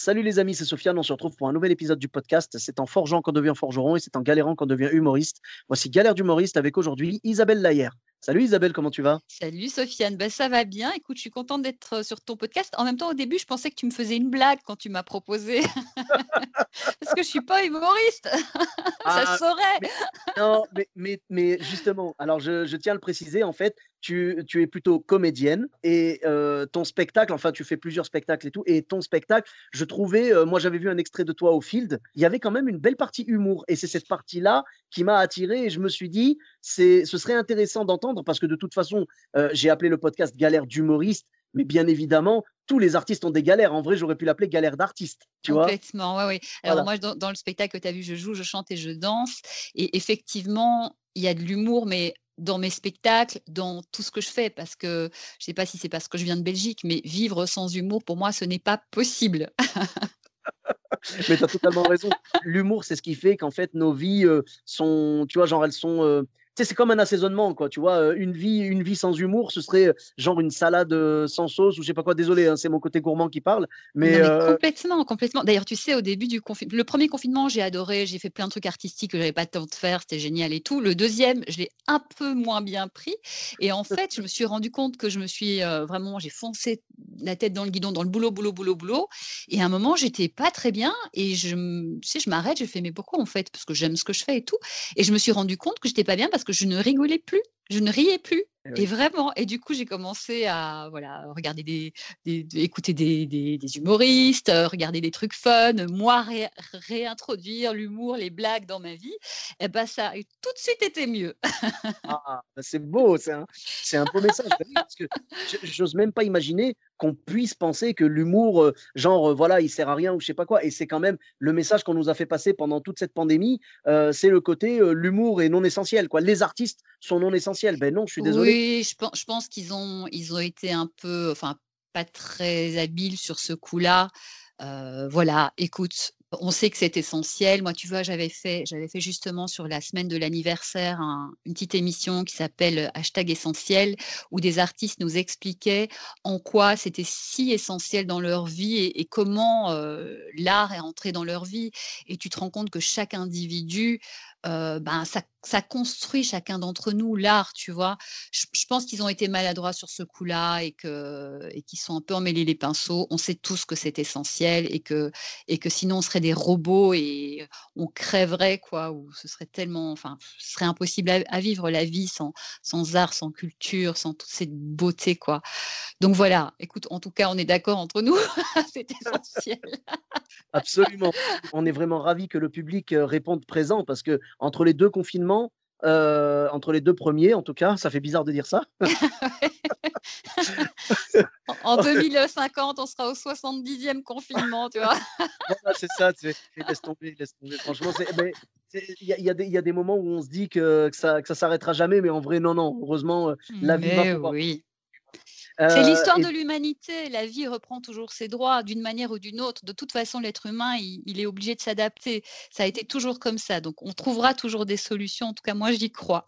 Salut les amis, c'est Sofiane, on se retrouve pour un nouvel épisode du podcast. C'est en forgeant qu'on devient forgeron et c'est en galérant qu'on devient humoriste. Voici Galère d'humoriste avec aujourd'hui Isabelle Layer. Salut Isabelle, comment tu vas? Salut Sofiane, ben, ça va bien. Écoute, je suis contente d'être sur ton podcast. En même temps, au début, je pensais que tu me faisais une blague quand tu m'as proposé. Parce que je suis pas humoriste. ça Ah, saurait. mais, non, mais, mais, mais justement, alors je, je tiens à le préciser, en fait, tu, tu es plutôt comédienne et euh, ton spectacle, enfin, tu fais plusieurs spectacles et tout, et ton spectacle, je trouvais, euh, moi j'avais vu un extrait de toi au Field, il y avait quand même une belle partie humour et c'est cette partie-là qui m'a attiré et je me suis dit, c'est, ce serait intéressant d'entendre parce que de toute façon, euh, j'ai appelé le podcast Galère d'humoriste, mais bien évidemment, tous les artistes ont des galères. En vrai, j'aurais pu l'appeler Galère d'artiste, tu vois? Complètement, ouais, oui. Alors Voilà. moi, dans, dans le spectacle que tu as vu, je joue, je chante et je danse. Et effectivement, il y a de l'humour, mais dans mes spectacles, dans tout ce que je fais, parce que je sais pas si c'est parce que je viens de Belgique, mais vivre sans humour, pour moi, ce n'est pas possible. Mais tu as totalement raison. L'humour, c'est ce qui fait qu'en fait, nos vies euh, sont, tu vois, genre, elles sont. euh, sais, c'est comme un assaisonnement, quoi. Tu vois, euh, une vie, une vie sans humour, ce serait euh, genre une salade euh, sans sauce ou je sais pas quoi. Désolé, hein, c'est mon côté gourmand qui parle. Mais, Non, mais euh, complètement, complètement. D'ailleurs, tu sais, au début du confinement, le premier confinement, j'ai adoré, j'ai fait plein de trucs artistiques que j'avais pas le temps de faire, c'était génial et tout. Le deuxième, je l'ai un peu moins bien pris. Et en fait, je me suis rendu compte que je me suis euh, vraiment, j'ai foncé la tête dans le guidon, dans le boulot, boulot, boulot, boulot. Et à un moment, j'étais pas très bien et je, tu sais, je m'arrête, je fais, mais pourquoi en fait? Parce que j'aime ce que je fais et tout. Et je me suis rendu compte que j'étais pas bien parce que je ne rigolais plus, je ne riais plus. eh Et oui. vraiment, et du coup, j'ai commencé à voilà, regarder des, des- des- écouter des, des- humoristes, euh, regarder des trucs fun, moi ré- réintroduire l'humour, les blagues dans ma vie. Et ben ça a tout de suite été mieux. Ah, bah, c'est beau, c'est un, c'est un beau message. Parce que je- j'ose même pas imaginer qu'on puisse penser que l'humour, euh, genre, euh, voilà, il sert à rien ou je sais pas quoi. Et c'est quand même le message qu'on nous a fait passer pendant toute cette pandémie. euh, c'est le côté l'humour est non essentiel, quoi. Les artistes sont non essentiels. Ben non, je suis désolé. Oui, je pense, je pense qu'ils ont, ils ont été un peu, enfin, pas très habiles sur ce coup-là. Voilà, écoute, on sait que c'est essentiel. Moi, tu vois, j'avais fait, j'avais fait justement sur la semaine de l'anniversaire un- une petite émission qui s'appelle Hashtag Essentiel, où des artistes nous expliquaient en quoi c'était si essentiel dans leur vie et, et comment euh, l'art est entré dans leur vie. Et tu te rends compte que chaque individu, ben, ça, construit chacun d'entre nous l'art, tu vois? Je, pense qu'ils ont été maladroits sur ce coup-là et que et qu'ils sont un peu emmêlés les pinceaux. On sait tous que c'est essentiel et que et que sinon on serait des robots et on crèverait quoi. Ou ce serait tellement, enfin, ce serait impossible à, à vivre la vie sans sans art, sans culture, sans toute cette beauté quoi. Donc voilà. Écoute, en tout cas, on est d'accord entre nous. c'est essentiel. Absolument. On est vraiment ravis que le public réponde présent parce que entre les deux confinements, euh, entre les deux premiers, en tout cas, ça fait bizarre de dire ça. En en 2050, on sera au 70e confinement, tu vois. Voilà, c'est ça, tu laisse tomber, laisse tomber. Franchement, il y, a- y des- il y a des moments où on se dit que, que ça, ça s'arrêtera jamais, mais en vrai, non, non. Heureusement, euh, la vie va pouvoir. oui. C'est Euh, l'histoire et- de l'humanité. La vie reprend toujours ses droits d'une manière ou d'une autre. De toute façon, l'être humain, il, il est obligé de s'adapter. Ça a été toujours comme ça. Donc, on trouvera toujours des solutions. En tout cas, moi, j'y crois.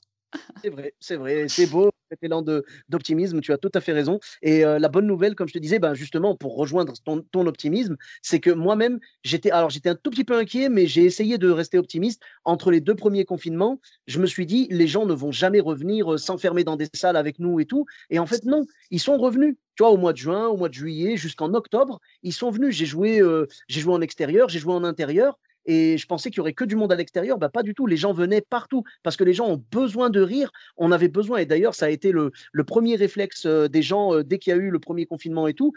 C'est vrai, c'est vrai, c'est beau, cet élan d'optimisme, tu as tout à fait raison. Et euh, la bonne nouvelle, comme je te disais, ben justement, pour rejoindre ton, ton optimisme, c'est que moi-même, j'étais, alors j'étais un tout petit peu inquiet, mais j'ai essayé de rester optimiste. Entre les deux premiers confinements, je me suis dit, les gens ne vont jamais revenir euh, s'enfermer dans des salles avec nous et tout. Et en fait, non, ils sont revenus. Tu vois, au mois de juin, au mois de juillet, jusqu'en octobre, ils sont venus. J'ai joué, euh, j'ai joué en extérieur, j'ai joué en intérieur. Et je pensais qu'il y aurait que du monde à l'extérieur. Bah, pas du tout. Les gens venaient partout parce que les gens ont besoin de rire. On avait besoin. Et d'ailleurs, ça a été le, le premier réflexe des gens dès qu'il y a eu le premier confinement et tout.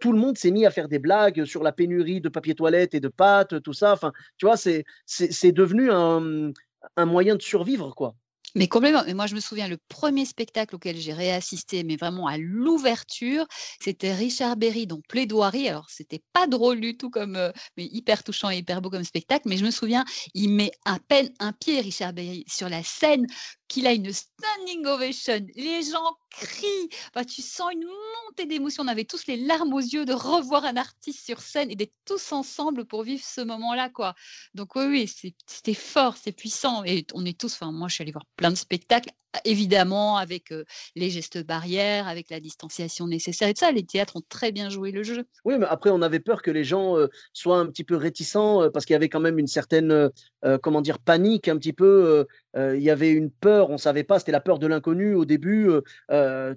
Tout le monde s'est mis à faire des blagues sur la pénurie de papier toilette et de pâtes, tout ça. Enfin, tu vois, c'est devenu un, un moyen de survivre, quoi. Mais complètement. Mais moi, je me souviens, le premier spectacle auquel j'ai réassisté, mais vraiment à l'ouverture, c'était Richard Berry dans Plaidoirie. Alors, c'était pas drôle du tout, comme, euh, mais hyper touchant et hyper beau comme spectacle. Mais je me souviens, il met à peine un pied, Richard Berry, sur la scène, qu'il a une standing ovation. Les gens crient. Enfin, tu sens une montée d'émotion. On avait tous les larmes aux yeux de revoir un artiste sur scène et d'être tous ensemble pour vivre ce moment-là, quoi. Donc oui, oui, c'était fort, c'est puissant. Et on est tous. Enfin, moi, je suis allée voir plein de spectacles évidemment avec les gestes barrières, avec la distanciation nécessaire et tout ça. Les théâtres ont très bien joué le jeu. Oui, mais après, on avait peur que les gens soient un petit peu réticents parce qu'il y avait quand même une certaine, comment dire, panique un petit peu. Il y avait une peur, on ne savait pas, c'était la peur de l'inconnu au début.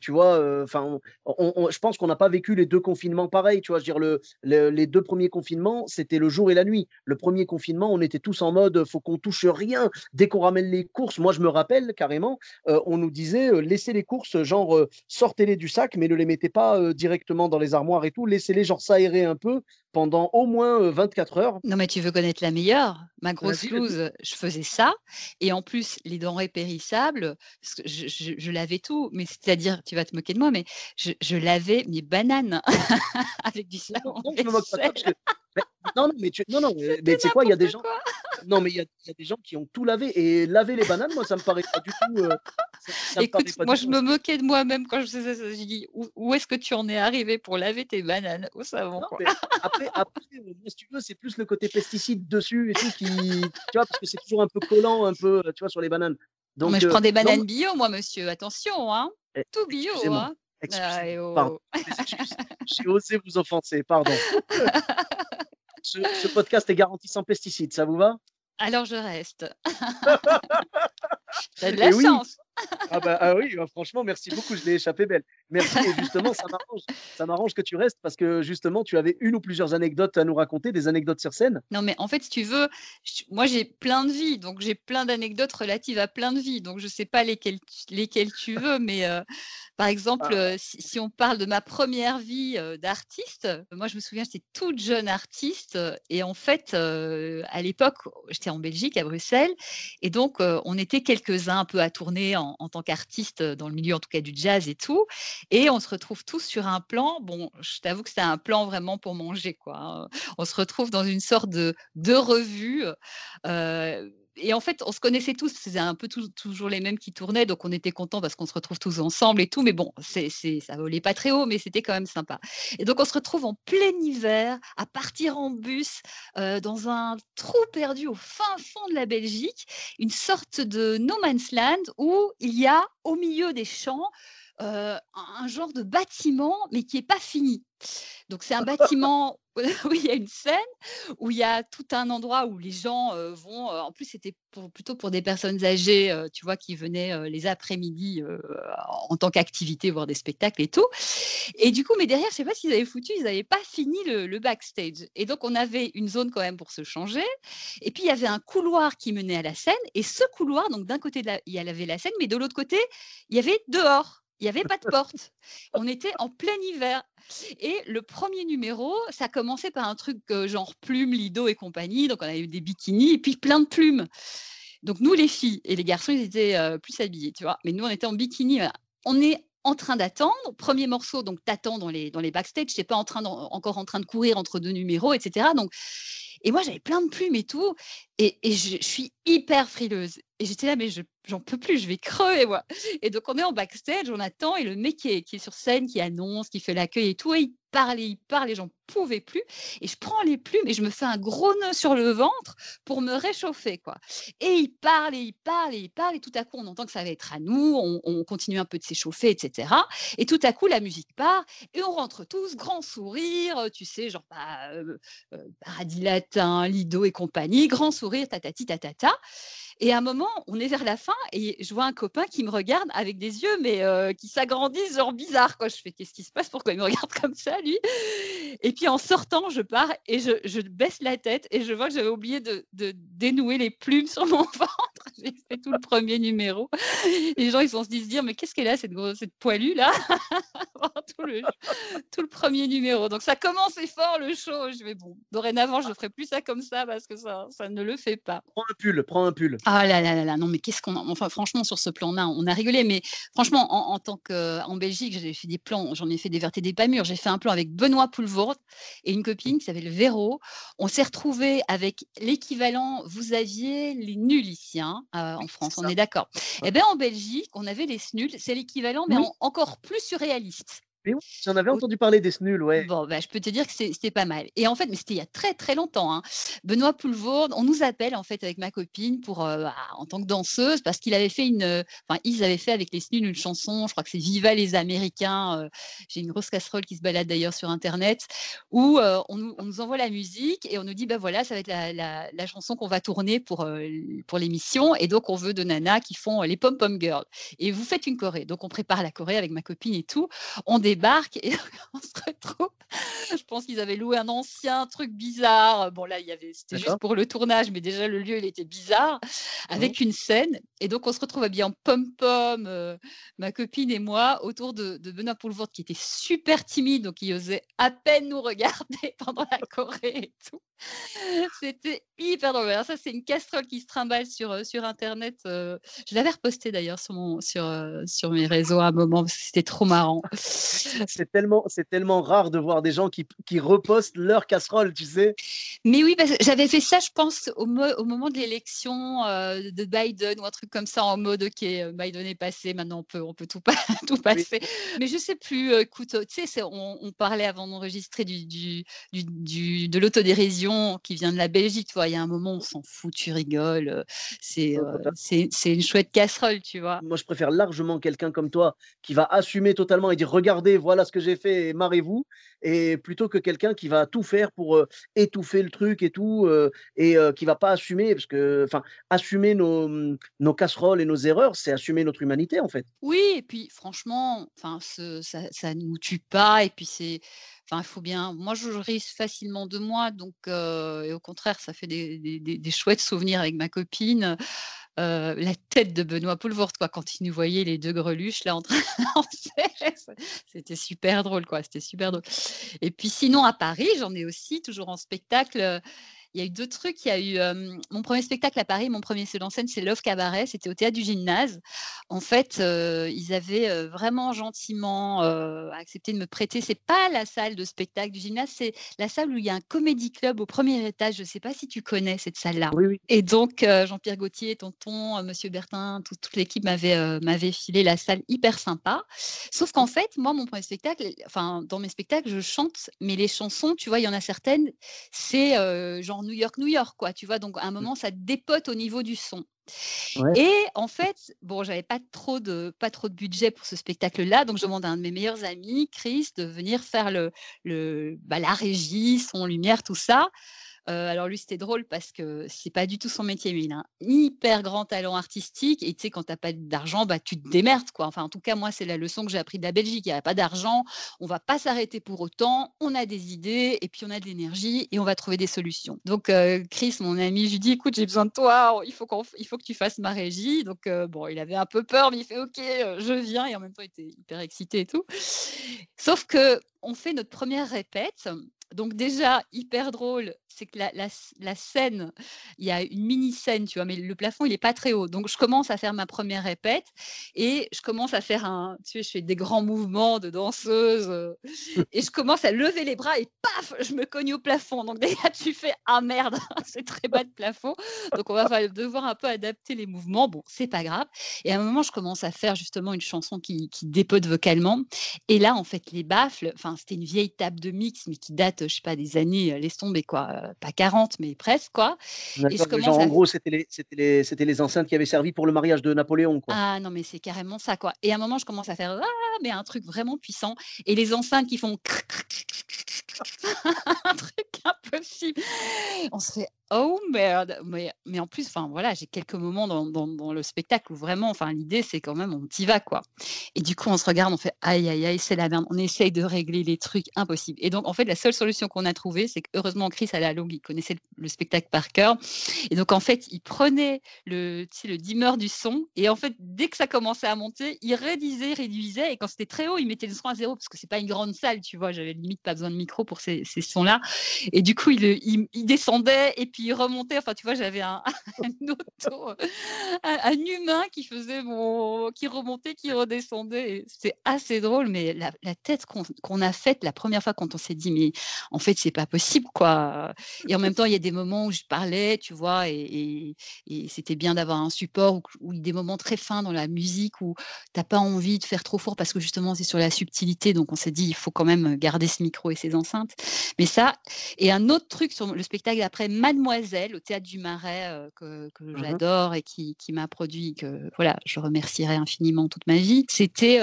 tu vois, enfin, je pense qu'on n'a pas vécu les deux confinements pareils. Tu vois, je veux dire, le, les deux premiers confinements, c'était le jour et la nuit. Le premier confinement, on était tous en mode, faut qu'on touche rien. Dès qu'on ramène les courses, moi, je me rappelle carrément, on nous disait laissez les courses, genre sortez-les du sac, mais ne les mettez pas directement dans les armoires et tout, laissez-les genre s'aérer un peu pendant au moins 24 heures. Non, mais tu veux connaître la meilleure Ma grosse loose, je faisais ça. Et en plus, les denrées périssables, je, lavais tout. Mais c'est-à-dire, tu vas te moquer de moi, mais je, lavais mes bananes avec du savon. Non, non, non, mais tu, non, non, mais, sais quoi, il y a des gens. Non, mais il y, a des gens qui ont tout lavé et laver les bananes, moi, ça me paraît pas du tout. Écoute, moi, je me moquais de moi-même quand je faisais ça. Je dis, où, est-ce que tu en es arrivé pour laver tes bananes au savon? Après, après, euh, si tu veux, c'est plus le côté pesticide dessus et tout qui, tu vois, parce que c'est toujours un peu collant, un peu, tu vois, sur les bananes. Donc, mais je prends des euh, bananes bio, moi, monsieur. Attention, hein. Eh, tout bio, hein. Ah, J'ai osé vous offenser, pardon. ce, ce, podcast est garanti sans pesticides, ça vous va? Alors je reste. T'as de la chance. Ah, bah, ah oui, bah, franchement, merci beaucoup, je l'ai échappé belle. Merci, et justement, ça m'arrange, ça m'arrange que tu restes parce que justement, tu avais une ou plusieurs anecdotes à nous raconter, des anecdotes sur scène. Non, mais en fait, si tu veux, moi j'ai plein de vies, donc j'ai plein d'anecdotes relatives à plein de vies, donc je sais pas lesquelles, lesquelles tu veux, mais euh, par exemple, ah. euh, si, on parle de ma première vie euh, d'artiste, moi je me souviens, j'étais toute jeune artiste et en fait, à l'époque, j'étais en Belgique, à Bruxelles, et donc on était quelques-uns un peu à tourner en, en tant qu'artiste dans le milieu, en tout cas du jazz et tout. Et on se retrouve tous sur un plan. Bon, je t'avoue que c'était un plan vraiment pour manger, quoi. Hein. On se retrouve dans une sorte de, de revue. Et en fait, on se connaissait tous, c'était un peu toujours les mêmes qui tournaient, donc on était contents parce qu'on se retrouve tous ensemble et tout. Mais bon, c'est, c'est, ça volait pas très haut, mais c'était quand même sympa. Et donc on se retrouve en plein hiver, à partir en bus, dans un trou perdu au fin fond de la Belgique, une sorte de no man's land où il y a au milieu des champs un genre de bâtiment, mais qui n'est pas fini. Donc c'est un bâtiment où il y a une scène, où il y a tout un endroit où les gens vont. en plus, c'était plutôt pour des personnes âgées, tu vois, qui venaient les après-midi en tant qu'activité voir des spectacles et tout. Et du coup, mais derrière, je sais pas s'ils avaient foutu, ils n'avaient pas fini le, backstage. Et donc, on avait une zone quand même pour se changer. Et puis, il y avait un couloir qui menait à la scène. Et ce couloir, donc d'un côté, il y avait la scène, mais de l'autre côté, il y avait dehors. Il n'y avait pas de porte. On était en plein hiver. Et le premier numéro, ça commençait par un truc genre plumes, lido et compagnie. Donc, on avait eu des bikinis et puis plein de plumes. Donc, nous, les filles et les garçons, ils étaient plus habillés, tu vois. Mais nous, on était en bikini. On est en train d'attendre. Premier morceau, donc t'attends dans les, dans les backstage. Tu n'es pas encore en train de courir entre deux numéros, etc. Donc, et moi, j'avais plein de plumes et tout. Et, je, suis hyper frileuse. Et j'étais là, mais j'en peux plus, je vais crever, moi. Et donc, on est en backstage, on attend. Et le mec qui est, sur scène, qui annonce, qui fait l'accueil et tout, et il parle, il parle, et j'en pouvais plus. Et je prends les plumes et je me fais un gros nœud sur le ventre pour me réchauffer, quoi. Et il parle, et il parle, et il parle. Et tout à coup, on entend que ça va être à nous. On, continue un peu de s'échauffer, etc. Et tout à coup, la musique part. Et on rentre tous, grand sourire, tu sais, genre, bah, euh, euh, paradis latin, Lido et compagnie, grand sourire, tatati, tatata. Et à un moment, on est vers la fin et je vois un copain qui me regarde avec des yeux, mais euh, qui s'agrandissent, genre bizarre. Quoi. Je fais qu'est-ce qui se passe? Pourquoi il me regarde comme ça, lui? Et puis en sortant, je pars et je, baisse la tête et je vois que j'avais oublié de, dénouer les plumes sur mon ventre. J'ai fait tout le premier numéro. Les gens, ils se dire, mais qu'est-ce qu'elle a, cette, cette poilue là? Tout, le, tout le premier numéro. Donc ça commençait fort le show. Je vais bon, dorénavant, je ne ferai plus ça comme ça parce que ça, ça ne le fait pas. Prends un pull, prends un pull. Ah là là là là, non mais qu'est-ce qu'on a enfin franchement sur ce plan-là, on a rigolé, mais franchement en en tant qu'en Belgique, j'ai fait des plans, j'en ai fait des vertes et des pas mûres. J'ai fait un plan avec Benoît Poelvoort et une copine qui s'appelle Véro. On s'est retrouvés avec l'équivalent vous aviez les nuls ici, hein, heu, en France, on est d'accord. Ouais. Et ben en Belgique, on avait les SNUL, c'est l'équivalent mais Oui. en encore plus surréaliste. Mais oui, j'en avais entendu parler des SNUL, ouais. Bon, bah, je peux te dire que c'était pas mal et en fait mais c'était il y a très, très longtemps, hein. Benoît Poelvoorde, on nous appelle en fait avec ma copine pour, heu, bah, en tant que danseuse parce qu'il avait fait une, heu, enfin ils avaient fait avec les SNUL une chanson, je crois que c'est «Viva les Américains», heu, j'ai une grosse casserole qui se balade d'ailleurs sur internet où, on nous on nous envoie la musique et on nous dit: «Bah, voilà, ça va être la la la chanson qu'on va tourner pour, pour l'émission et donc on veut de nanas qui font, les pom pom girls et vous faites une choré». Donc on prépare la choré avec ma copine et tout. On débarque et on se retrouve. Je pense qu'ils avaient loué un ancien truc bizarre. Bon là, il y avait c'était juste pour le tournage, mais déjà le lieu, il était bizarre, Mmh. avec une scène. Et donc on se retrouve habillés en pom-pom, heu, ma copine et moi, autour de de Benoît Poelvoorde qui était super timide, donc il osait à peine nous regarder pendant la choré et tout. C'était hyper drôle. Alors ça, c'est une casserole qui se trimballe sur, heu, sur internet, heu, je l'avais repostée d'ailleurs sur mon sur, heu, sur mes réseaux à un moment parce que c'était trop marrant. C'est tellement c'est tellement rare de voir des gens qui qui repostent leurs casseroles, tu sais? Mais oui, parce que j'avais fait ça, je pense, au mo au moment de l'élection, de Biden ou un truc comme ça en mode: «OK, Biden est passé, maintenant on peut on peut tout pa tout Oui. passer». Mais je sais plus, écoute, tu sais, on on parlait avant d'enregistrer du du du du de l'autodérision qui vient de la Belgique, tu vois? Il y a un moment, on s'en fout, tu rigoles, heu, c'est, c'est une chouette casserole, tu vois? Moi, je préfère largement quelqu'un comme toi qui va assumer totalement et dire: «Regardez, voilà ce que j'ai fait marrez-vous» et plutôt que quelqu'un qui va tout faire pour, étouffer le truc et tout, heu et qui va pas assumer parce que enfin, assumer nos, mmh, nos casseroles et nos erreurs, c'est assumer notre humanité, en fait. Oui et puis franchement, enfin ça ça nous tue pas et puis c'est enfin il faut bien moi je ris facilement de moi donc et au contraire ça fait des des chouettes souvenirs avec ma copine, la tête de Benoît Poelvoorde quoi quand il nous voyait les 2 greluches là en train c'était super drôle quoi, c'était super drôle. Et puis sinon à Paris, j'en ai aussi toujours en spectacle, il y a eu 2 trucs, il y a eu, mon 1er spectacle à Paris, mon 1er seul en scène, c'est Love Cabaret, c'était au théâtre du Gymnase. En fait, ils avaient, vraiment gentiment, accepté de me prêter c'est pas la salle de spectacle du Gymnase, c'est la salle où il y a un comédie club au 1er étage, je sais pas si tu connais cette salle-là? Oui, oui. Et donc Jean-Pierre Gaultier, Tonton, Monsieur Bertin, toute toute l'équipe m'avait, m'avait filé la salle hyper sympa. Sauf qu'en fait, moi, mon 1er spectacle, enfin, dans mes spectacles, je chante, mais les chansons, tu vois, il y en a certaines, c'est, genre New York, New York, quoi, tu vois? Donc à un Mmh. moment, ça dépote au niveau du son Et en fait, bon, j'avais pas trop de pas trop de budget pour ce spectacle-là, donc je demande à un de mes meilleurs amis, Chris, de venir faire le le bah, la régie, son, lumière, tout ça. Heu, alors lui, c'était drôle parce que c'est pas du tout son métier, mais il a un hyper grand talent artistique et tu sais, quand tu as pas d'argent, bah, tu te démerdes, quoi. Enfin, en tout cas, moi, c'est la leçon que j'ai appris de la Belgique. Il y a pas d'argent, on va pas s'arrêter pour autant, on a des idées et puis on a de l'énergie et on va trouver des solutions. Donc heu, Chris, mon ami, je lui dis: «Écoute, j'ai besoin de toi, il faut qu'on que tu fasses ma régie». Donc heu, bon, il avait un peu peur, mais il fait: «OK, heu, je viens» et en même temps, il était hyper excité et tout. Sauf qu'on fait notre 1re répète, donc déjà hyper drôle, c'est que la la sc la scène, il y a une mini scène, tu vois? Mais le plafond, il est pas très haut. Donc je commence à faire ma 1re répète et je commence à faire un tu sais, je fais des grands mouvements de danseuse, heu et je commence à lever les bras et paf! Je me cogne au plafond. Donc déjà, tu fais: «Ah merde, c'est très bas de plafond». Donc on va devoir un peu adapter les mouvements. Bon, c'est pas grave et à un moment, je commence à faire justement une chanson qui qui dépote vocalement et là, en fait, les baffles, enfin, c'était une vieille table de mix, mais qui date, je sais pas, des années, heu, laisse tomber quoi, pas 40 mais presque quoi et je D'accord, commence genre en à gros, c'était les les les enceintes qui avaient servi pour le mariage de Napoléon, quoi? Ah non, mais c'est carrément ça, quoi et à un moment, je commence à faire: «Ah!» mais un truc vraiment puissant et les enceintes qui font un truc impossible. On se fait: «Oh merde!» mais mais en plus, enfin voilà, j'ai quelques moments dans dans le spectacle où vraiment, enfin l'idée, c'est quand même on y va, quoi et du coup, on se regarde, on fait: «Aïe, aïe, aïe, c'est la merde». On essaye de régler les trucs, impossible et donc en fait, la seule solution qu'on a trouvée, c'est qu'heureusement Chris allait à Londres, il connaissait le le spectacle par cœur et donc en fait, il prenait le le dimmer du son et en fait, dès que ça commençait à monter, il réduisait, réduisait et quand c'était très haut, il mettait le son à 0 parce que c'est pas une grande salle, tu vois? J'avais limite pas besoin de micro pour ces ces sons-là et du coup, il il descendait et puis il remontait. Enfin, tu vois, j'avais un, un auto, un, humain qui faisait mon, qui remontait, qui redescendait. C'est assez drôle, mais la, tête qu'on a faite la première fois quand on s'est dit, mais en fait, c'est pas possible, quoi. Et en même temps, il y a des moments où je parlais, tu vois, et, c'était bien d'avoir un support ou, des moments très fins dans la musique où t'as pas envie de faire trop fort parce que justement, c'est sur la subtilité. Donc, on s'est dit, il faut quand même garder ce micro et ses enceintes. Mais ça, et un autre truc sur le spectacle d'après Mademoiselle au théâtre du Marais euh, que, mmh j'adore et qui, qui m'a produit, que voilà, je remercierai infiniment toute ma vie. C'était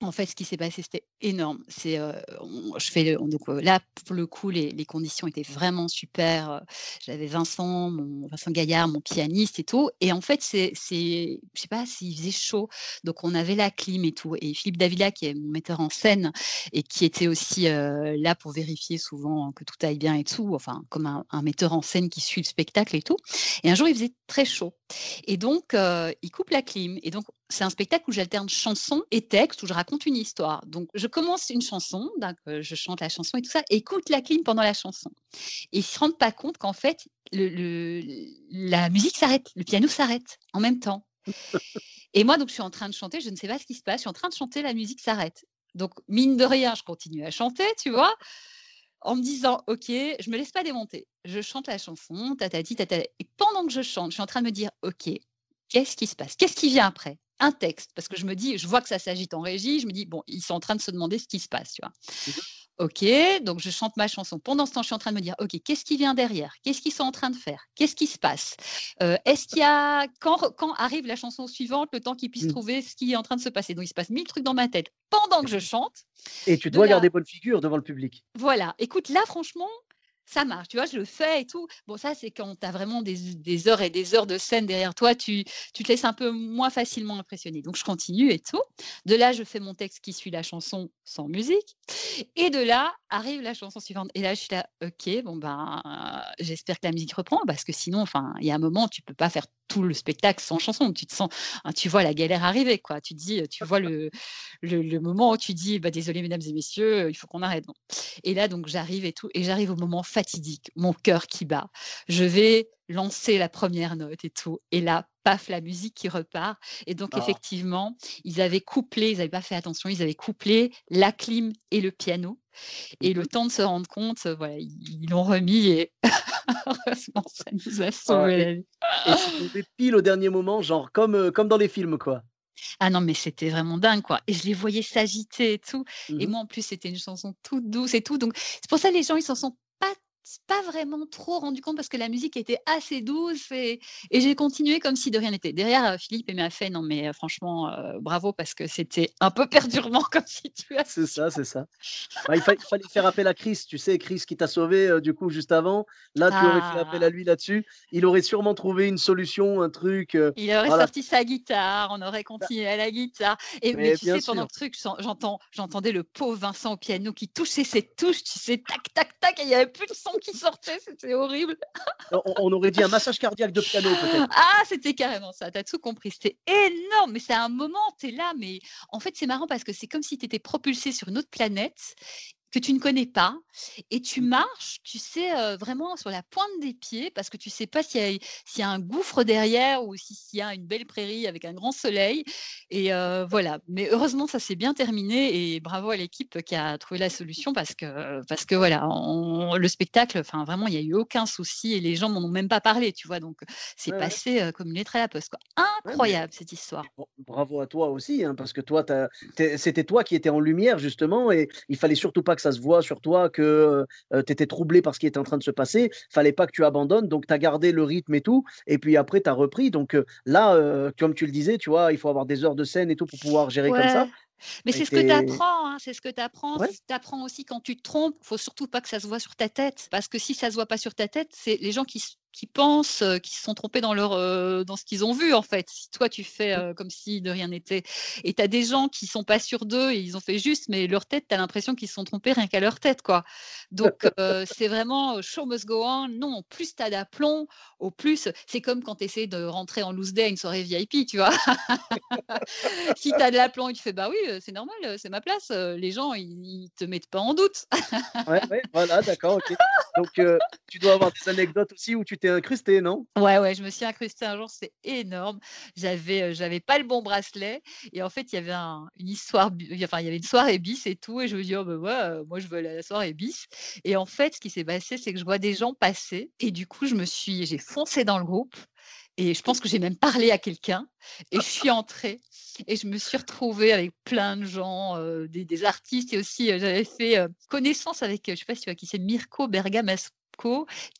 en fait, ce qui s'est passé, c'était énorme. C'est, je fais donc là pour le coup, les, conditions étaient vraiment super. J'avais Vincent, mon Vincent Gaillard, mon pianiste et tout. Et en fait, c'est, c'est, je sais pas s'il faisait chaud, donc on avait la clim et tout. Et Philippe Davila, qui est mon metteur en scène et qui était aussi là pour vérifier souvent que tout aille bien et tout, enfin comme un, un, metteur en scène qui suit le spectacle et tout. Et un jour, il faisait très chaud. Et donc, il coupe la clim. Et donc, c'est un spectacle où j'alterne chanson et texte, où je raconte une histoire. Donc, je commence une chanson, donc, je chante la chanson et tout ça, et écoute la clim pendant la chanson. Et ils ne se rendent pas compte qu'en fait, la musique s'arrête, le piano s'arrête en même temps. Et moi, donc, je suis en train de chanter, je ne sais pas ce qui se passe, je suis en train de chanter, la musique s'arrête. Donc, mine de rien, je continue à chanter, tu vois, en me disant, OK, je me laisse pas démonter. Je chante la chanson, tatati, tatati. Et pendant que je chante, je suis en train de me dire, OK, qu'est-ce qui se passe? Qu'est-ce qui vient après? Un texte, parce que je me dis, je vois que ça s'agite en régie, je me dis, bon, ils sont en train de se demander ce qui se passe, tu vois. Mmh ok, donc je chante ma chanson. Pendant ce temps, je suis en train de me dire, ok, qu'est-ce qui vient derrière? Qu'est-ce qu'ils sont en train de faire? Qu'est-ce qui se passe? Euh, Est-ce qu'il y a quand, quand arrive la chanson suivante, le temps qu'ils puissent mmh. trouver ce qui est en train de se passer? Donc il se passe mille trucs dans ma tête pendant que je chante. Et tu dois garder bonne figure devant le public. Voilà. Écoute, là, franchement, ça marche, tu vois, je le fais et tout. Bon, ça, c'est quand tu as vraiment des, heures et des heures de scène derrière toi, tu, tu te laisses un peu moins facilement impressionner. Donc, je continue et tout. De là, je fais mon texte qui suit la chanson sans musique. Et de là, arrive la chanson suivante. Et là, je suis là, ok, bon, ben, j'espère que la musique reprend, parce que sinon, enfin, il y a un moment, tu peux pas faire tout le spectacle sans chanson. Tu te sens, hein, tu vois la galère arriver, quoi. Tu dis, tu vois le, le, moment où tu dis, bah, désolé, mesdames et messieurs, il faut qu'on arrête. Et là, donc, j'arrive et tout. Et j'arrive au moment fatidique, mon cœur qui bat. Je vais lancer la première note et tout. Et là, paf, la musique qui repart. Et donc, ah. effectivement, ils avaient couplé, ils n'avaient pas fait attention, ils avaient couplé la clim et le piano. Et le mmh temps de se rendre compte, voilà, ils l'ont remis et heureusement, ça nous a sauvé la vie. Et c'était pile au dernier moment, genre comme, comme dans les films, quoi. Ah non, mais c'était vraiment dingue, quoi. Et je les voyais s'agiter et tout. Et mmh moi, en plus, c'était une chanson toute douce et tout. Donc, c'est pour ça que les gens, ils s'en sont pas pas vraiment trop rendu compte parce que la musique était assez douce et, et j'ai continué comme si de rien n'était. Derrière, euh, Philippe m'a fait non mais euh, franchement euh, bravo parce que c'était un peu perturbant comme situation. C'est ça, c'est ça. Bah, il, fallait faire appel à Chris, tu sais, Chris qui t'a sauvé du coup juste avant. Là, tu aurais fait appel à ah. lui là-dessus. Il aurait sûrement trouvé une solution, un truc. il aurait sorti sa guitare, on aurait bah continué à la guitare. Et mais, tu sais, pendant le truc, j'entendais le pauvre Vincent au piano qui touchait ses touches, tu sais, tac, tac, tac, et il n'y avait plus de son qui sortait, c'était horrible. on, aurait dit un massage cardiaque de piano peut-être. Ah, c'était carrément ça, t'as tout compris. C'était énorme, mais c'est un moment, t'es là, mais en fait c'est marrant parce que c'est comme si t'étais propulsé sur une autre planète que tu ne connais pas et tu mmh. marches, tu sais, vraiment sur la pointe des pieds parce que tu sais pas s'il y, a un gouffre derrière ou s'il y a une belle prairie avec un grand soleil. Et voilà. Mais heureusement, ça s'est bien terminé et bravo à l'équipe qui a trouvé la solution parce que, parce que voilà, le spectacle, enfin vraiment, il n'y a eu aucun souci et les gens m'en ont même pas parlé, tu vois? Donc, c'est passé comme une lettre à la poste. Quoi. Incroyable cette histoire. Bravo à toi aussi, hein, parce que toi, c'était toi qui étais en lumière justement et il fallait surtout pas que ça se voit sur toi que tu étais troublé par ce qui était en train de se passer. Fallait pas que tu abandonnes. Donc, tu as gardé le rythme et tout. Et puis après, tu as repris. Donc là, comme tu le disais, tu vois, il faut avoir des heures de scène et tout pour pouvoir gérer comme ça. Mais c'est ce que tu apprends, hein, c'est ce que tu apprends. Tu apprends aussi quand tu te trompes, faut surtout pas que ça se voit sur ta tête. Parce que si ça se voit pas sur ta tête, c'est les gens qui qui pensent qu'ils se sont trompés dans, leur, dans ce qu'ils ont vu, en fait. Si toi, tu fais mmh. comme si de rien n'était. Et tu as des gens qui sont pas sûrs d'eux et ils ont fait juste, mais leur tête, tu as l'impression qu'ils se sont trompés rien qu'à leur tête, quoi. Donc, c'est vraiment show must go on. Non, plus tu as d'aplomb, au plus, c'est comme quand tu essaies de rentrer en loose day à une soirée VIP, tu vois. si tu as de l'aplomb tu fais, bah oui, c'est normal, c'est ma place, les gens, ils, te mettent pas en doute. ouais, ouais, voilà, d'accord, ok. Donc, tu dois avoir des anecdotes aussi où tu t'es incrusté, non? Ouais, ouais, je me suis incrusté un jour, c'est énorme. J'avais, j'avais pas le bon bracelet et en fait, il y avait une histoire, enfin, il y avait une soirée bis et tout, et je me dis, oh ben ouais, moi je veux la soirée bis. Et en fait, ce qui s'est passé, c'est que je vois des gens passer et du coup, je me suis, j'ai foncé dans le groupe et je pense que j'ai même parlé à quelqu'un et je suis entrée et je me suis retrouvée avec plein de gens, des, artistes et aussi j'avais fait connaissance avec, je sais pas si tu vois qui c'est, Mirko Bergamasco,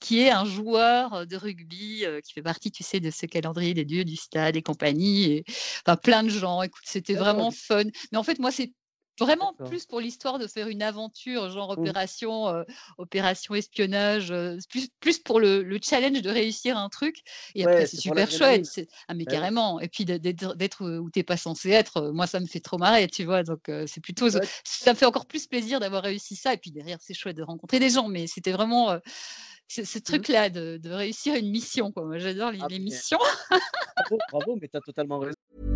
qui est un joueur de rugby qui fait partie, tu sais, de ce calendrier des dieux du stade et compagnie. Et, enfin, plein de gens. Écoute, c'était vraiment fun. Mais en fait, moi, c'est Vraiment plus pour l'histoire de faire une aventure, genre mmh. opération, opération espionnage, plus, plus pour le, le, challenge de réussir un truc. Et après, c'est super chouette. Ah, mais carrément. Et puis d'être où t'es pas censé être, moi, ça me fait trop marrer, tu vois. Donc, c'est plutôt. Ça me fait encore plus plaisir d'avoir réussi ça. Et puis derrière, c'est chouette de rencontrer des gens. Mais c'était vraiment. ce, mmh. truc-là de, de, réussir une mission. Quoi. Moi, j'adore les, ah, les missions. bravo, bravo, mais tu as totalement raison.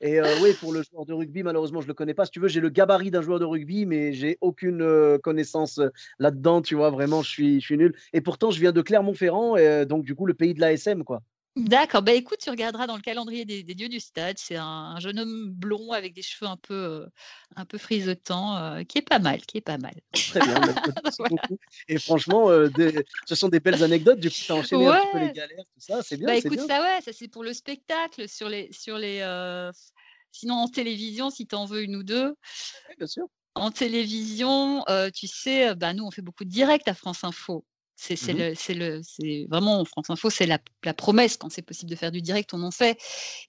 Et euh, oui, pour le joueur de rugby, malheureusement, je le connais pas. Si tu veux, j'ai le gabarit d'un joueur de rugby, mais j'ai aucune euh, connaissance euh, là-dedans. Tu vois, vraiment, je suis, nul. Et pourtant, je viens de Clermont-Ferrand, donc du coup, le pays de l'ASM, quoi. D'accord, bah écoute, tu regarderas dans le calendrier des, dieux du stade. C'est un, jeune homme blond avec des cheveux un peu, un peu frisotants, qui est pas mal, qui est pas mal. Très bien, bah, Et franchement, ce sont des belles anecdotes. Du coup, tu as enchaîné un petit peu les galères, tout ça. C'est bien. Bah écoute, bien. ça ouais, ça c'est pour le spectacle. Sur les, sur les, Sinon, en télévision, si tu en veux une ou deux. Oui, bien sûr. En télévision, tu sais, bah, nous, on fait beaucoup de directs à France Info. C'est mmh c'est le, vraiment France Info, c'est la, la, promesse quand c'est possible de faire du direct, on en fait.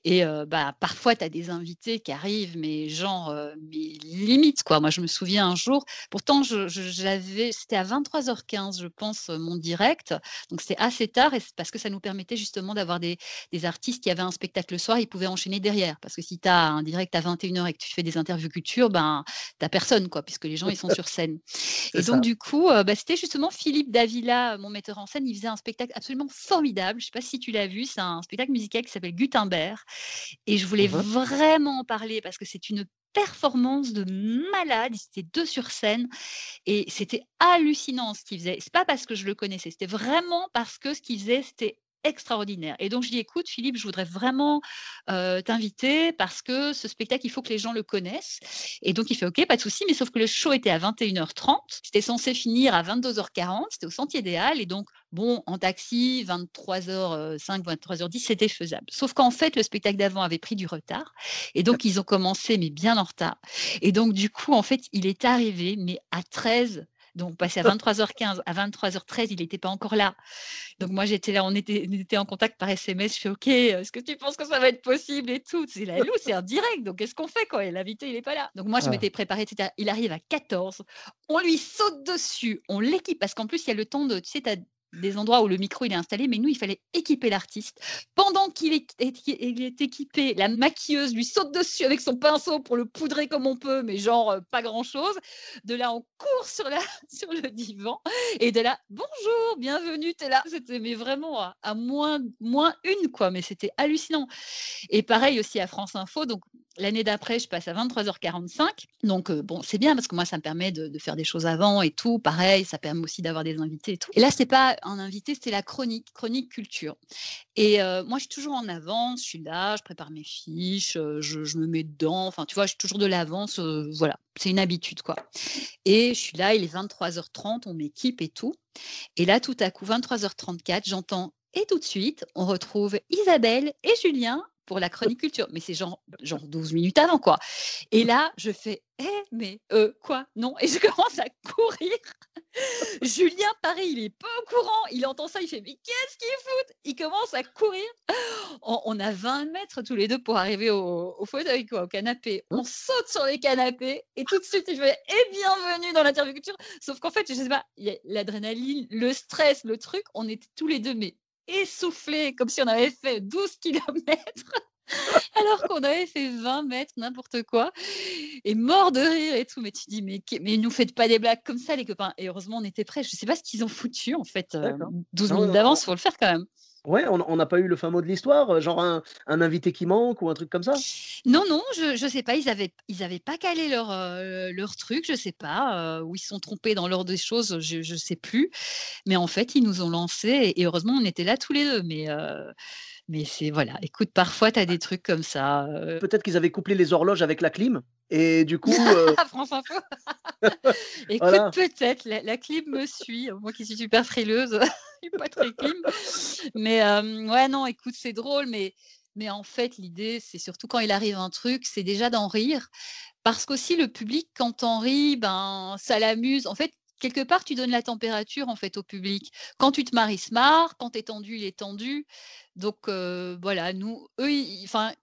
Et bah parfois tu as des invités qui arrivent, mais genre mais limite quoi. Moi je me souviens un jour, pourtant j'avais, c'était à 23h15 je pense mon direct, donc c'était assez tard et parce que ça nous permettait justement d'avoir des, des, artistes qui avaient un spectacle le soir, ils pouvaient enchaîner derrière. Parce que si tu as un direct à 21h et que tu fais des interviews culture, ben t'as personne quoi, puisque les gens ils sont sur scène. Et donc du coup, bah, c'était justement Philippe Davila mon metteur en scène, il faisait un spectacle absolument formidable. Je ne sais pas si tu l'as vu, c'est un spectacle musical qui s'appelle Gutenberg. Et je voulais mmh vraiment en parler parce que c'est une performance de malade. C'était deux sur scène et c'était hallucinant ce qu'il faisait. C'est pas parce que je le connaissais, c'était vraiment parce que ce qu'il faisait, c'était extraordinaire. Et donc, je dis, écoute, Philippe, je voudrais vraiment t'inviter parce que ce spectacle, il faut que les gens le connaissent. Et donc, il fait, OK, pas de souci, mais sauf que le show était à 21h30. C'était censé finir à 22h40. C'était au Sentier des Halles. Et donc, bon, en taxi, 23h05, 23h10, c'était faisable. Sauf qu'en fait, le spectacle d'avant avait pris du retard. Et donc, ils ont commencé, mais bien en retard. Et donc, du coup, en fait, il est arrivé, mais à 13 donc, passé à 23h15, à 23h13, il n'était pas encore là. Donc, moi, j'étais là, on était, était, en contact par SMS. Je fais OK, est-ce que tu penses que ça va être possible et tout? C'est la loup, c'est un direct. Donc, qu'est-ce qu'on fait quoi? L'invité, il n'est pas là. Donc, moi, je ah. m'étais préparée, etc. Il arrive à 14. On lui saute dessus, on l'équipe parce qu'en plus, il y a le temps de, tu sais, des endroits où le micro il est installé, mais nous, il fallait équiper l'artiste. Pendant qu'il est, est, équipé, la maquilleuse lui saute dessus avec son pinceau pour le poudrer comme on peut, mais genre euh, pas grand-chose. De là, on court sur, la, sur le divan et de là, bonjour, bienvenue, t'es là. C'était mais vraiment à, moins, moins une, quoi, mais c'était hallucinant. Et pareil aussi à France Info, donc L'année d'après, je passe à 23h45. Donc, bon, c'est bien parce que moi, ça me permet de, faire des choses avant et tout. Pareil, ça permet aussi d'avoir des invités et tout. Et là, c'est pas un invité, c'était la chronique, chronique culture. Et moi, je suis toujours en avance, je suis là, je prépare mes fiches, je, me mets dedans. Enfin, tu vois, je suis toujours de l'avance. voilà, c'est une habitude, quoi. Et je suis là, il est 23h30, on m'équipe et tout. Et là, tout à coup, 23h34, j'entends et tout de suite, on retrouve Isabelle et Julien pour la chronique culture. Mais c'est genre, genre 12 minutes avant, quoi. Et là, je fais, eh, mais euh, quoi? Non. Et je commence à courir. Julien, pareil, il est pas au courant. Il entend ça, il fait, mais qu'est-ce qu'il fout Il commence à courir. On, a 20 mètres tous les deux pour arriver au, fauteuil, quoi, au canapé. On saute sur les canapés et tout de suite, je fais, et bienvenue dans l'interview culture. Sauf qu'en fait, je sais pas, l'adrénaline, le stress, le truc, on était tous les deux, mais essoufflé, comme si on avait fait 12 kilomètres. alors qu'on avait fait 20 mètres, n'importe quoi, et mort de rire et tout. Mais tu dis, mais, mais nous faites pas des blagues comme ça, les copains. Et heureusement, on était prêts. Je sais pas ce qu'ils ont foutu, en fait. 12 minutes d'avance, faut le faire quand même. Ouais, on n'a pas eu le fin mot de l'histoire, genre un, invité qui manque ou un truc comme ça? Non, non, je ne sais pas. Ils n'avaient ils avaient pas calé leur, leur truc, je sais pas. ou ils sont trompés dans l'ordre des choses, je ne sais plus. Mais en fait, ils nous ont lancé et, heureusement, on était là tous les deux. Mais mais c'est voilà, écoute, parfois tu as des trucs comme ça. Peut-être qu'ils avaient couplé les horloges avec la clim et du coup. Euh... France Info. écoute, peut-être, la, clim me suit. Moi qui suis super frileuse, je suis pas très clim. Mais ouais, non, écoute, c'est drôle, mais. Mais en fait, l'idée, c'est surtout quand il arrive un truc, c'est déjà d'en rire. Parce qu'aussi, le public, quand on rit, ben, ça l'amuse. En fait, quelque part, tu donnes la température en fait au public. Quand tu te maries, se marre. Quand tu es tendu, il est tendu. Donc voilà, nous, eux, enfin,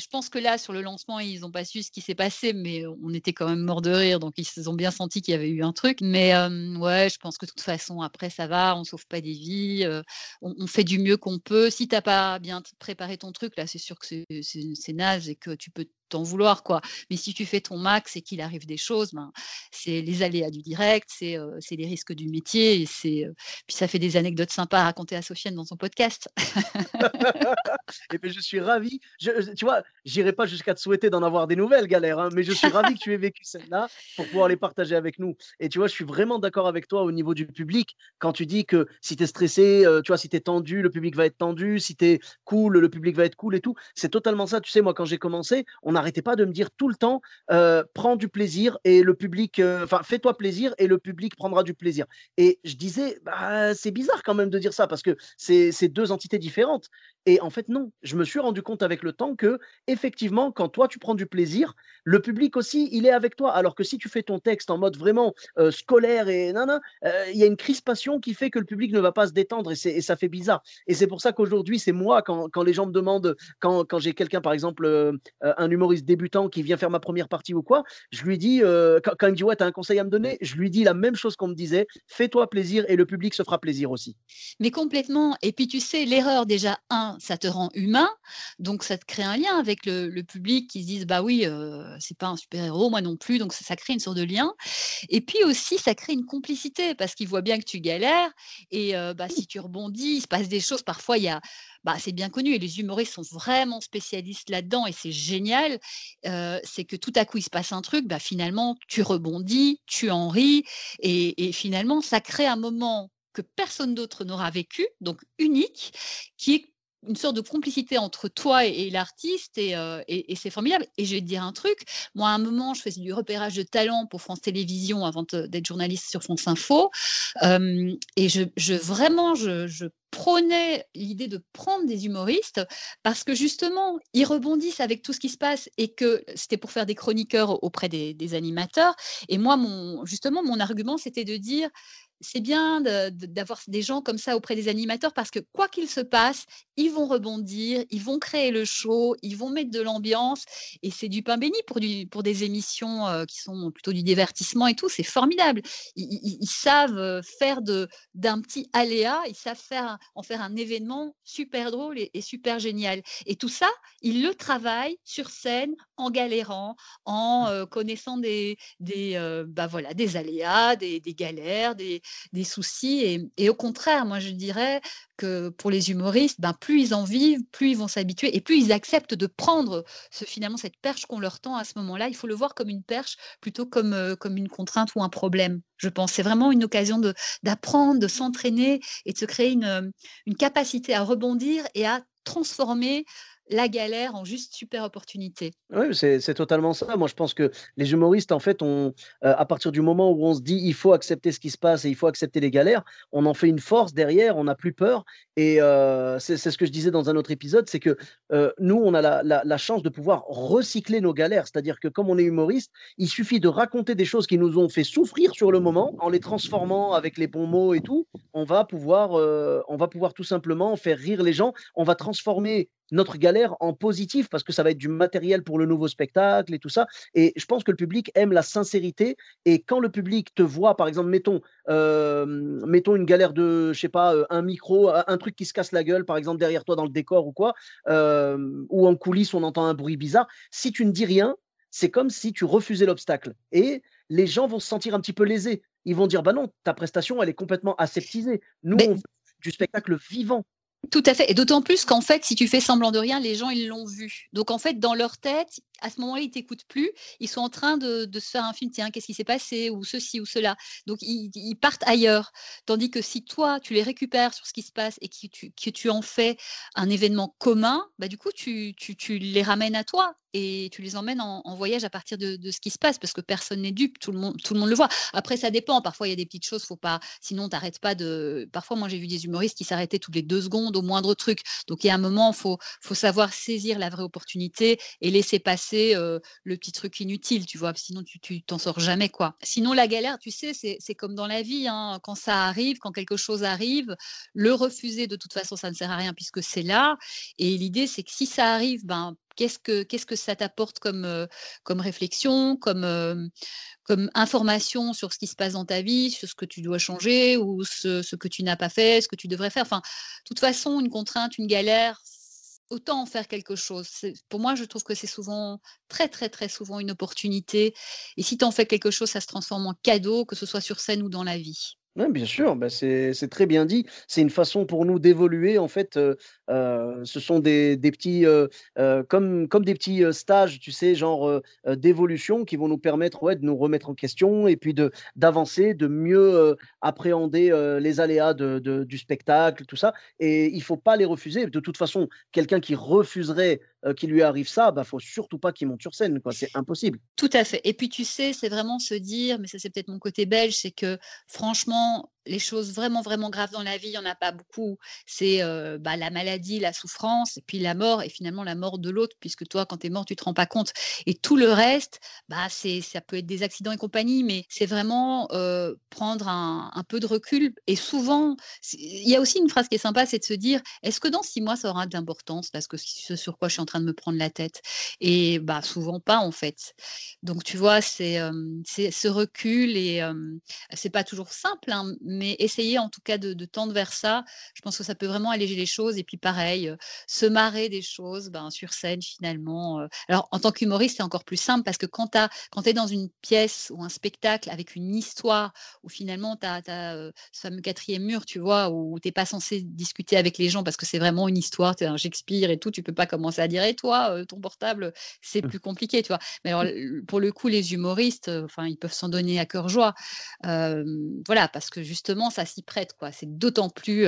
je pense que là, sur le lancement, ils n'ont pas su ce qui s'est passé, mais on était quand même mort de rire, donc ils ont bien senti qu'il y avait eu un truc. Mais ouais, je pense que de toute façon, après, ça va, on sauve pas des vies, on, fait du mieux qu'on peut. Si tu n'as pas bien préparé ton truc, là, c'est sûr que c'est naze et que tu peux t'en vouloir quoi. Mais si tu fais ton max et qu'il arrive des choses, ben, c'est les aléas du direct, c'est les risques du métier et c'est puis ça fait des anecdotes sympas à raconter à Sofiane dans son podcast. et puis je suis ravi. Tu vois, j'irai pas jusqu'à te souhaiter d'en avoir des nouvelles, galère, hein, mais je suis ravi que tu aies vécu celle-là pour pouvoir les partager avec nous. Et tu vois, je suis vraiment d'accord avec toi au niveau du public quand tu dis que si tu es stressé, tu vois, si tu es tendu, le public va être tendu, si tu es cool, le public va être cool et tout. C'est totalement ça. Tu sais, moi, quand j'ai commencé, on n'arrêtait pas de me dire tout le temps, prends du plaisir et le public, enfin, fais-toi plaisir et le public prendra du plaisir. Et je disais, bah, c'est bizarre quand même de dire ça parce que c'est deux entités différentes. Et en fait, non. Je me suis rendu compte avec le temps que, effectivement, quand toi, tu prends du plaisir, le public aussi, il est avec toi. Alors que si tu fais ton texte en mode vraiment scolaire et non, il y a une crispation qui fait que le public ne va pas se détendre et, et ça fait bizarre. Et c'est pour ça qu'aujourd'hui, c'est moi, quand, quand, les gens me demandent, quand, quand j'ai quelqu'un, par exemple, un humoriste débutant qui vient faire ma première partie ou quoi, je lui dis, quand, quand, il dit, ouais, tu as un conseil à me donner, je lui dis la même chose qu'on me disait, fais-toi plaisir et le public se fera plaisir aussi. Mais complètement. Et puis, tu sais, l'erreur, déjà, un, ça te rend humain, donc ça te crée un lien avec le, public qui se disent bah oui, c'est pas un super héros, moi non plus, donc ça, crée une sorte de lien. Et puis aussi, ça crée une complicité parce qu'il voit bien que tu galères et bah, si tu rebondis, il se passe des choses. Parfois, il y a bah, c'est bien connu et les humoristes sont vraiment spécialistes là-dedans et c'est génial. c'est que tout à coup, il se passe un truc, bah, finalement, tu rebondis, tu en ris et, et finalement, ça crée un moment que personne d'autre n'aura vécu, donc unique, qui est une sorte de complicité entre toi et, l'artiste et, c'est formidable. Et je vais te dire un truc, moi à un moment je faisais du repérage de talent pour France Télévisions avant d'être journaliste sur France Info. Et je, vraiment je, prônais l'idée de prendre des humoristes parce que justement ils rebondissent avec tout ce qui se passe et que c'était pour faire des chroniqueurs auprès des, des animateurs. Et moi mon justement mon argument c'était de dire c'est bien d'avoir des gens comme ça auprès des animateurs parce que quoi qu'il se passe, ils vont rebondir, ils vont créer le show, ils vont mettre de l'ambiance et c'est du pain béni pour, des émissions qui sont plutôt du divertissement et tout. C'est formidable. Ils, savent faire d'un petit aléa, ils savent faire, en faire un événement super drôle et, super génial. Et tout ça, ils le travaillent sur scène en galérant, en mmh. connaissant des, bah voilà, des aléas, des galères, des, des soucis. Et, et au contraire, moi, je dirais que pour les humoristes, ben, plus ils en vivent, plus ils vont s'habituer et plus ils acceptent de prendre ce, finalement cette perche qu'on leur tend à ce moment-là. Il faut le voir comme une perche plutôt comme, euh, comme une contrainte ou un problème, je pense. C'est vraiment une occasion d'apprendre, de, s'entraîner et de se créer une, une capacité à rebondir et à transformer la galère en juste super opportunité. Oui, c'est totalement ça. Moi, je pense que les humoristes, en fait, on, euh, à partir du moment où on se dit il faut accepter ce qui se passe et il faut accepter les galères, on en fait une force derrière, on n'a plus peur. Et euh, c'est ce que je disais dans un autre épisode, c'est que euh, nous, on a la, la, chance de pouvoir recycler nos galères. C'est-à-dire que comme on est humoriste, il suffit de raconter des choses qui nous ont fait souffrir sur le moment, en les transformant avec les bons mots et tout, on va pouvoir, on va pouvoir tout simplement faire rire les gens. On va transformer notre galère en positif parce que ça va être du matériel pour le nouveau spectacle et tout ça. Et je pense que le public aime la sincérité. Et quand le public te voit, par exemple, mettons, euh, mettons une galère de, je sais pas, euh, un micro, un truc qui se casse la gueule, par exemple, derrière toi dans le décor ou quoi, euh, ou en coulisses, on entend un bruit bizarre. Si tu ne dis rien, c'est comme si tu refusais l'obstacle. Et les gens vont se sentir un petit peu lésés. Ils vont dire, bah non, ta prestation, elle est complètement aseptisée. Nous, on veut du spectacle vivant. Tout à fait. Et d'autant plus qu'en fait, si tu fais semblant de rien, les gens, ils l'ont vu. Donc, en fait, dans leur tête, à ce moment-là, ils t'écoutent plus. Ils sont en train de, se faire un film, tiens, qu'est-ce qui s'est passé, ou ceci, ou cela. Donc, ils, partent ailleurs. Tandis que si toi, tu les récupères sur ce qui se passe et que tu, en fais un événement commun, bah, du coup, tu, les ramènes à toi et tu les emmènes en, voyage à partir de, ce qui se passe parce que personne n'est dupe, tout le, monde, tout le monde le voit. Après, ça dépend. Parfois, il y a des petites choses, faut pas. Sinon, t'arrêtes pas de. Parfois, moi, j'ai vu des humoristes qui s'arrêtaient toutes les deux secondes au moindre truc. Donc, il y a un moment, faut, faut savoir saisir la vraie opportunité et laisser passer le petit truc inutile, tu vois, sinon tu t'en sors jamais, quoi. Sinon, la galère, tu sais, c'est comme dans la vie, hein, quand ça arrive, quand quelque chose arrive, le refuser, de toute façon, ça ne sert à rien puisque c'est là. Et l'idée, c'est que si ça arrive, ben, qu'est-ce que, qu'est-ce que ça t'apporte comme, comme réflexion, comme, comme information sur ce qui se passe dans ta vie, sur ce que tu dois changer ou ce, ce que tu n'as pas fait, ce que tu devrais faire? Enfin, de toute façon, une contrainte, une galère, autant en faire quelque chose. Pour moi, je trouve que c'est souvent, très, très, très souvent une opportunité. Et si tu en fais quelque chose, ça se transforme en cadeau, que ce soit sur scène ou dans la vie. Bien sûr, bah, c'est très bien dit. C'est une façon pour nous d'évoluer. En fait, ce sont des, petits, comme, comme des petits stages, tu sais, genre d'évolution qui vont nous permettre ouais, de nous remettre en question et puis d'avancer, de mieux appréhender les aléas de, du spectacle, tout ça. Et il faut pas les refuser. De toute façon, quelqu'un qui refuserait qu'il lui arrive ça, bah, faut surtout pas qu'il monte sur scène, quoi. C'est impossible. Tout à fait. Et puis, tu sais, c'est vraiment se dire, mais ça, c'est peut-être mon côté belge, c'est que franchement, les choses vraiment, vraiment graves dans la vie, il n'y en a pas beaucoup. C'est bah, la maladie, la souffrance, et puis la mort, et finalement la mort de l'autre, puisque toi, quand tu es mort, tu ne te rends pas compte. Et tout le reste, bah, ça peut être des accidents et compagnie, mais c'est vraiment prendre un, peu de recul. Et souvent, il y a aussi une phrase qui est sympa, c'est de se dire, est-ce que dans six mois, ça aura de l'importance, parce que ce sur quoi je suis en train de me prendre la tête Et bah, souvent pas, en fait. Donc, tu vois, c'est ce recul, et c'est pas toujours simple, hein, mais essayer en tout cas de, tendre vers ça. Je pense que ça peut vraiment alléger les choses. Et puis pareil, se marrer des choses ben, sur scène finalement. Alors en tant qu'humoriste, c'est encore plus simple parce que quand tu es dans une pièce ou un spectacle avec une histoire où finalement tu as, ce fameux quatrième mur, tu vois, où tu n'es pas censé discuter avec les gens parce que c'est vraiment une histoire, tu es un Shakespeare et tout, tu peux pas commencer à dire, et toi, ton portable, c'est mmh. plus compliqué, tu vois. Mais alors, pour le coup, les humoristes, enfin, ils peuvent s'en donner à cœur joie. voilà, parce que justement, ça s'y prête, quoi. C'est d'autant plus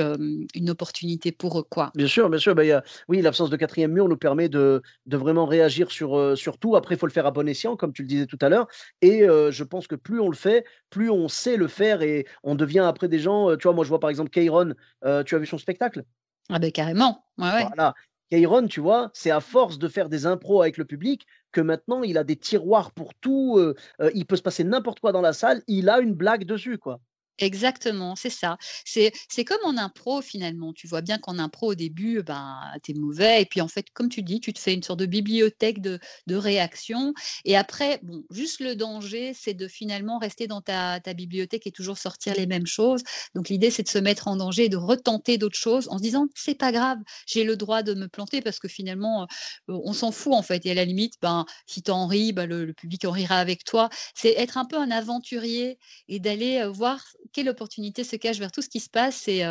une opportunité pour eux, quoi. Bien sûr, bien sûr. Bah, y a, oui, l'absence de quatrième mur nous permet de, de vraiment réagir sur, sur tout. Après, il faut le faire à bon escient, comme tu le disais tout à l'heure. Et je pense que plus on le fait, plus on sait le faire et on devient après des gens. tu vois, moi, je vois par exemple Kairon. tu as vu son spectacle? Ah ben carrément. Ouais, ouais. Voilà. Kairon, tu vois, c'est à force de faire des impros avec le public que maintenant il a des tiroirs pour tout. il peut se passer n'importe quoi dans la salle, il a une blague dessus, quoi. Exactement, c'est ça. C'est comme en impro finalement. Tu vois bien qu'en impro au début, ben, tu es mauvais et puis en fait, comme tu dis, tu te fais une sorte de bibliothèque de, de réactions et après, bon, juste le danger, c'est de finalement rester dans ta, ta bibliothèque et toujours sortir les mêmes choses. Donc l'idée, c'est de se mettre en danger et de retenter d'autres choses en se disant, c'est pas grave, j'ai le droit de me planter parce que finalement, euh, on s'en fout en fait. Et à la limite, ben, si tu en ris, ben, le, le public en rira avec toi. C'est être un peu un aventurier et d'aller euh, voir quelle opportunité se cache vers tout ce qui se passe et,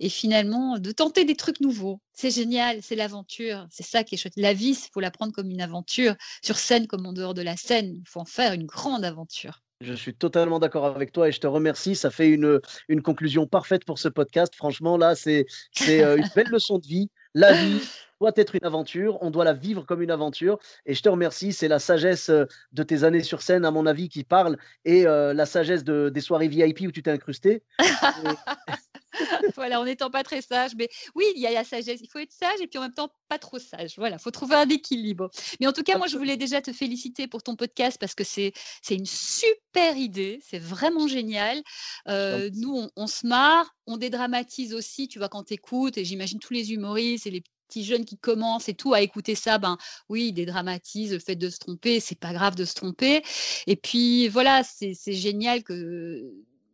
et finalement de tenter des trucs nouveaux. C'est génial, c'est l'aventure, c'est ça qui est chouette. La vie, il faut la prendre comme une aventure, sur scène comme en dehors de la scène. Il faut en faire une grande aventure. Je suis totalement d'accord avec toi et je te remercie. Ça fait une, une conclusion parfaite pour ce podcast. Franchement, là, c'est une belle leçon de vie. La vie doit être une aventure, on doit la vivre comme une aventure. Et je te remercie, c'est la sagesse de tes années sur scène, à mon avis, qui parle, et la sagesse de, des soirées VIP où tu t'es incrusté. voilà, en n'étant pas très sage. Mais oui, il y a la sagesse. Il faut être sage et puis en même temps pas trop sage. Voilà, il faut trouver un équilibre. Mais en tout cas, moi, je voulais déjà te féliciter pour ton podcast parce que c'est une super idée. C'est vraiment génial. Euh, nous, on, se marre, on dédramatise aussi. Tu vois, quand tu écoutes, et j'imagine tous les humoristes et les petits jeunes qui commencent et tout à écouter ça, ben oui, ils dédramatisent le fait de se tromper, c'est pas grave de se tromper. Et puis voilà, c'est génial que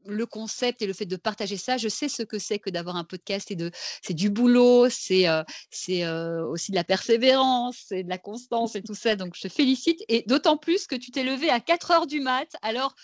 le concept et le fait de partager ça, je sais ce que c'est que d'avoir un podcast et de c'est du boulot, c'est c'est aussi de la persévérance, c'est de la constance et tout ça. Donc je te félicite et d'autant plus que tu t'es levé à 4 heures du mat. Alors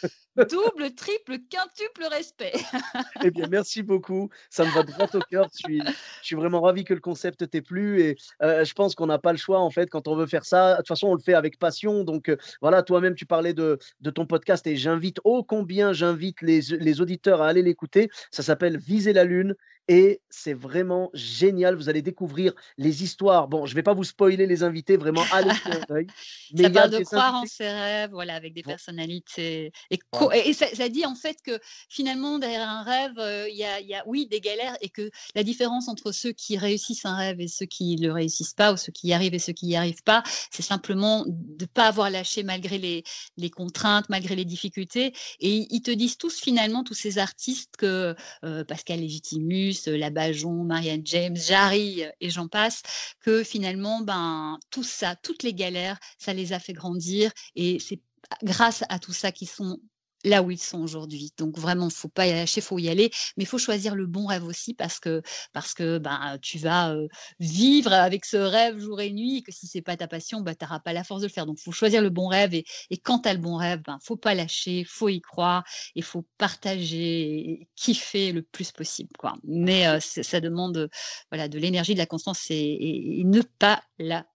double, triple, quintuple respect. eh bien merci beaucoup, ça me va droit au cœur. Je suis, je suis vraiment ravi que le concept t'ait plu et je pense qu'on n'a pas le choix en fait quand on veut faire ça. De toute façon, on le fait avec passion. Donc voilà, toi-même tu parlais de, de ton podcast et j'invite ô combien j'invite les auditeurs à aller l'écouter. Ça s'appelle Viser la Lune et c'est vraiment génial. Vous allez découvrir les histoires. Bon, je ne vais pas vous spoiler les invités, vraiment, allez Mais ça parle de croire en ses rêves, voilà, avec des personnalités. Et, et ça, dit en fait que finalement, derrière un rêve, euh, il y, a, y, a, oui, des galères et que la différence entre ceux qui réussissent un rêve et ceux qui ne le réussissent pas, ou ceux qui y arrivent et ceux qui n'y arrivent pas, c'est simplement de ne pas avoir lâché malgré les, les, contraintes, malgré les difficultés. Et ils te disent tous finalement, tous ces artistes, que euh, Pascal Légitimus, la Bajon, Marianne James, Jarry et j'en passe, que finalement, ben, tout ça, toutes les galères, ça les a fait grandir et c'est grâce à tout ça qu'ils sont là où ils sont aujourd'hui. Donc vraiment, faut pas y lâcher, faut y aller, mais il faut choisir le bon rêve aussi parce que parce que ben tu vas vivre avec ce rêve jour et nuit et que si c'est pas ta passion, ben tu n'auras pas la force de le faire. Donc faut choisir le bon rêve et, et quand tu as le bon rêve, ben faut pas lâcher, faut y croire et faut partager, et kiffer le plus possible quoi. Mais ça demande voilà de l'énergie, de la constance et, ne pas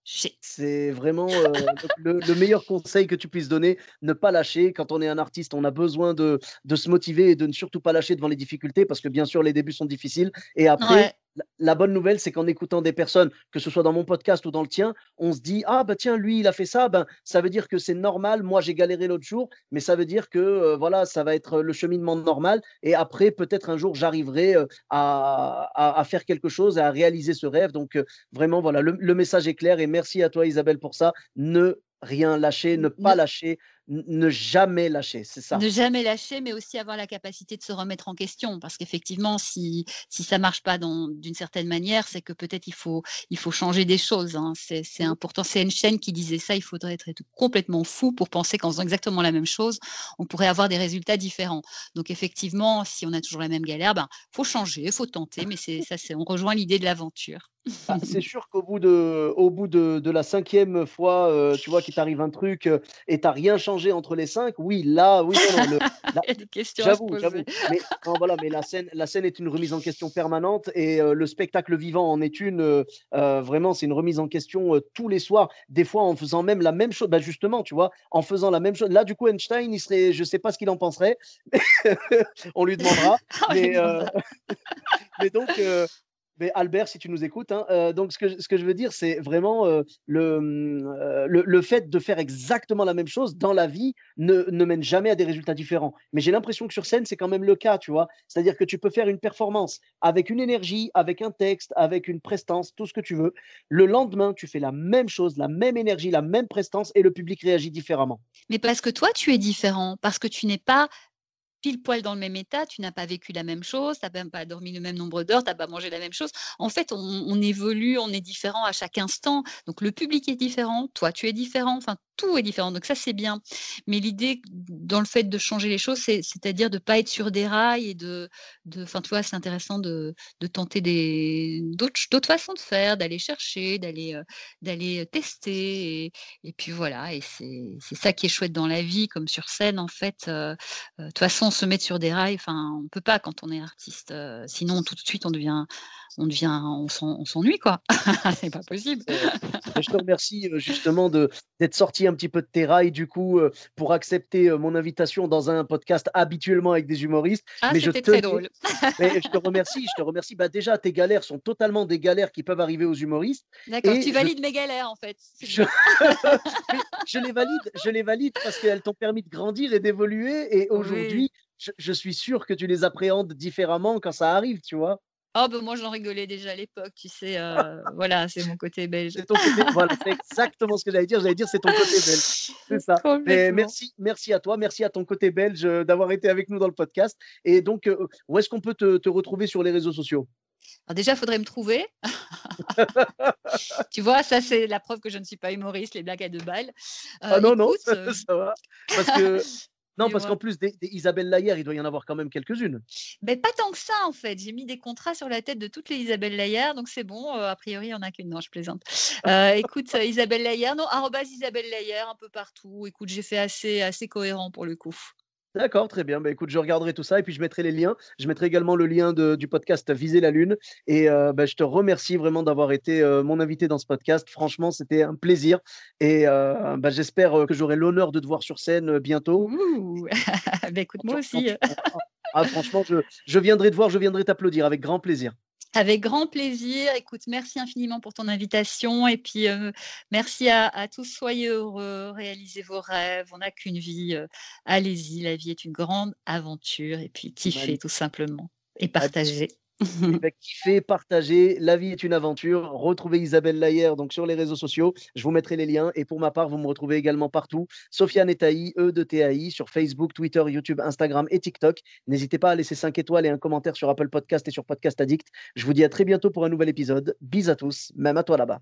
C'est vraiment le, le meilleur conseil que tu puisses donner, ne pas lâcher. Quand on est un artiste, on a besoin de, de, se motiver et de ne surtout pas lâcher devant les difficultés parce que bien sûr, les débuts sont difficiles. Et après, la, bonne nouvelle, c'est qu'en écoutant des personnes, que ce soit dans mon podcast ou dans le tien, on se dit Ah, bah tiens, lui, il a fait ça, ben, ça veut dire que c'est normal. Moi, j'ai galéré l'autre jour, mais ça veut dire que euh, voilà, ça va être le cheminement normal. Et après, peut-être un jour, j'arriverai euh, à, à, faire quelque chose, à réaliser ce rêve. Donc, euh, vraiment, voilà, le, le message est clair. Et merci à toi, Isabelle, pour ça. Ne rien lâcher, ne pas lâcher, ne jamais lâcher, c'est ça. Ne jamais lâcher, mais aussi avoir la capacité de se remettre en question. Parce qu'effectivement, si, si ça ne marche pas d'une certaine manière, c'est que peut-être il faut, il faut changer des choses. Hein. C'est mmh. important. C'est Einstein qui disait ça. Il faudrait être complètement fou pour penser qu'en faisant exactement la même chose, on pourrait avoir des résultats différents. Donc effectivement, si on a toujours la même galère, il ben, faut changer, il faut tenter. Mais ça, on rejoint l'idée de l'aventure. Ah, c'est sûr qu'au bout de, au bout de, de, la cinquième fois, euh, tu vois qu'il t'arrive un truc euh, et t'as rien changé entre les cinq, oui, là, oui, non, j'avoue, j'avoue. Mais voilà, mais la scène, la scène est une remise en question permanente et euh, le spectacle vivant en est une. vraiment, c'est une remise en question tous les soirs. Des fois, en faisant même la même chose. Bah, justement, tu vois, en faisant la même chose. Là, du coup, Einstein, il serait, je sais pas ce qu'il en penserait. On lui demandera. mais, mais donc, Albert, si tu nous écoutes, hein, euh, donc ce que, je veux dire, c'est vraiment euh, mmh, euh, le, le, fait de faire exactement la même chose dans la vie ne, ne mène jamais à des résultats différents. Mais j'ai l'impression que sur scène, c'est quand même le cas, tu vois. C'est-à-dire que tu peux faire une performance avec une énergie, avec un texte, avec une prestance, tout ce que tu veux. Le lendemain, tu fais la même chose, la même énergie, la même prestance et le public réagit différemment. Mais parce que toi, tu es différent, parce que tu n'es pas pile poil dans le même état, tu n'as pas vécu la même chose, tu n'as même pas dormi le même nombre d'heures, tu n'as pas mangé la même chose. En fait, on, évolue, on est différent à chaque instant. Donc le public est différent, toi tu es différent, tout est différent. Donc ça, c'est bien. Mais l'idée dans le fait de changer les choses, c'est-à-dire de ne pas être sur des rails et de, enfin, tu vois, c'est intéressant de, tenter d'autres façons de faire, d'aller chercher, d'aller euh, tester. Et, puis voilà. Et c'est ça qui est chouette dans la vie, comme sur scène, en fait. Euh, euh, de toute façon, se mettre sur des rails, enfin, on peut pas quand on est artiste. sinon, tout de suite, on devient on devient, on s'ennuie quoi. c'est pas possible. je te remercie justement d'être sorti un petit peu de tes rails du coup pour accepter mon invitation dans un podcast habituellement avec des humoristes. Ah, mais c'était très drôle. mais je te remercie, je te remercie. Bah déjà tes galères sont totalement des galères qui peuvent arriver aux humoristes. D'accord, tu valides mes galères en fait. Je... je... les valide, je les valide parce qu'elles t'ont permis de grandir et d'évoluer et aujourd'hui. je suis sûr que tu les appréhendes différemment quand ça arrive, tu vois. Oh, ben moi, j'en rigolais déjà à l'époque, tu sais. Euh, voilà, c'est mon côté belge. C'est ton côté, voilà, c'est exactement ce que j'allais dire. J'allais dire, c'est ton côté belge. C'est ça. Mais merci, merci à toi, merci à ton côté belge euh, d'avoir été avec nous dans le podcast. Et donc, euh, où est-ce qu'on peut te, te, retrouver sur les réseaux sociaux? Alors déjà, il faudrait me trouver. tu vois, ça, c'est la preuve que je ne suis pas humoriste, les blagues à deux balles. ah non, non, ça, ça va. Parce que non, parce qu'en plus d'Isabelle Layer, il doit y en avoir quand même quelques-unes. Mais pas tant que ça, en fait. J'ai mis des contrats sur la tête de toutes les Isabelle Layer, donc c'est bon. Euh, a priori, il n'y en a qu'une. Non, je plaisante. Euh, écoute, euh, Isabelle Layer, non, arrobas Isabelle Layer, un peu partout. Écoute, j'ai fait assez, assez cohérent pour le coup. D'accord, très bien. Bah, écoute, je regarderai tout ça et puis je mettrai les liens. Je mettrai également le lien du podcast Viser la Lune. Et euh, bah, je te remercie vraiment d'avoir été euh, mon invité dans ce podcast. Franchement, c'était un plaisir. Et euh, bah, j'espère que j'aurai l'honneur de te voir sur scène bientôt. écoute, moi aussi. Ah, franchement, je, je viendrai te voir, je viendrai t'applaudir avec grand plaisir. Avec grand plaisir. Écoute, merci infiniment pour ton invitation. Et puis, merci à, tous. Soyez heureux, réalisez vos rêves. On n'a qu'une vie. Allez-y, la vie est une grande aventure. Et puis, kiffez tout simplement et partagez. Kiffez, partagez. La vie est une aventure. Retrouvez Isabelle Layer donc sur les réseaux sociaux. Je vous mettrai les liens. Et pour ma part, vous me retrouvez également partout. Sofiane Etaï, E de TAI, sur Facebook, Twitter, YouTube, Instagram et TikTok. N'hésitez pas à laisser 5 étoiles et un commentaire sur Apple Podcast et sur Podcast Addict. Je vous dis à très bientôt pour un nouvel épisode. Bis à tous, même à toi là-bas.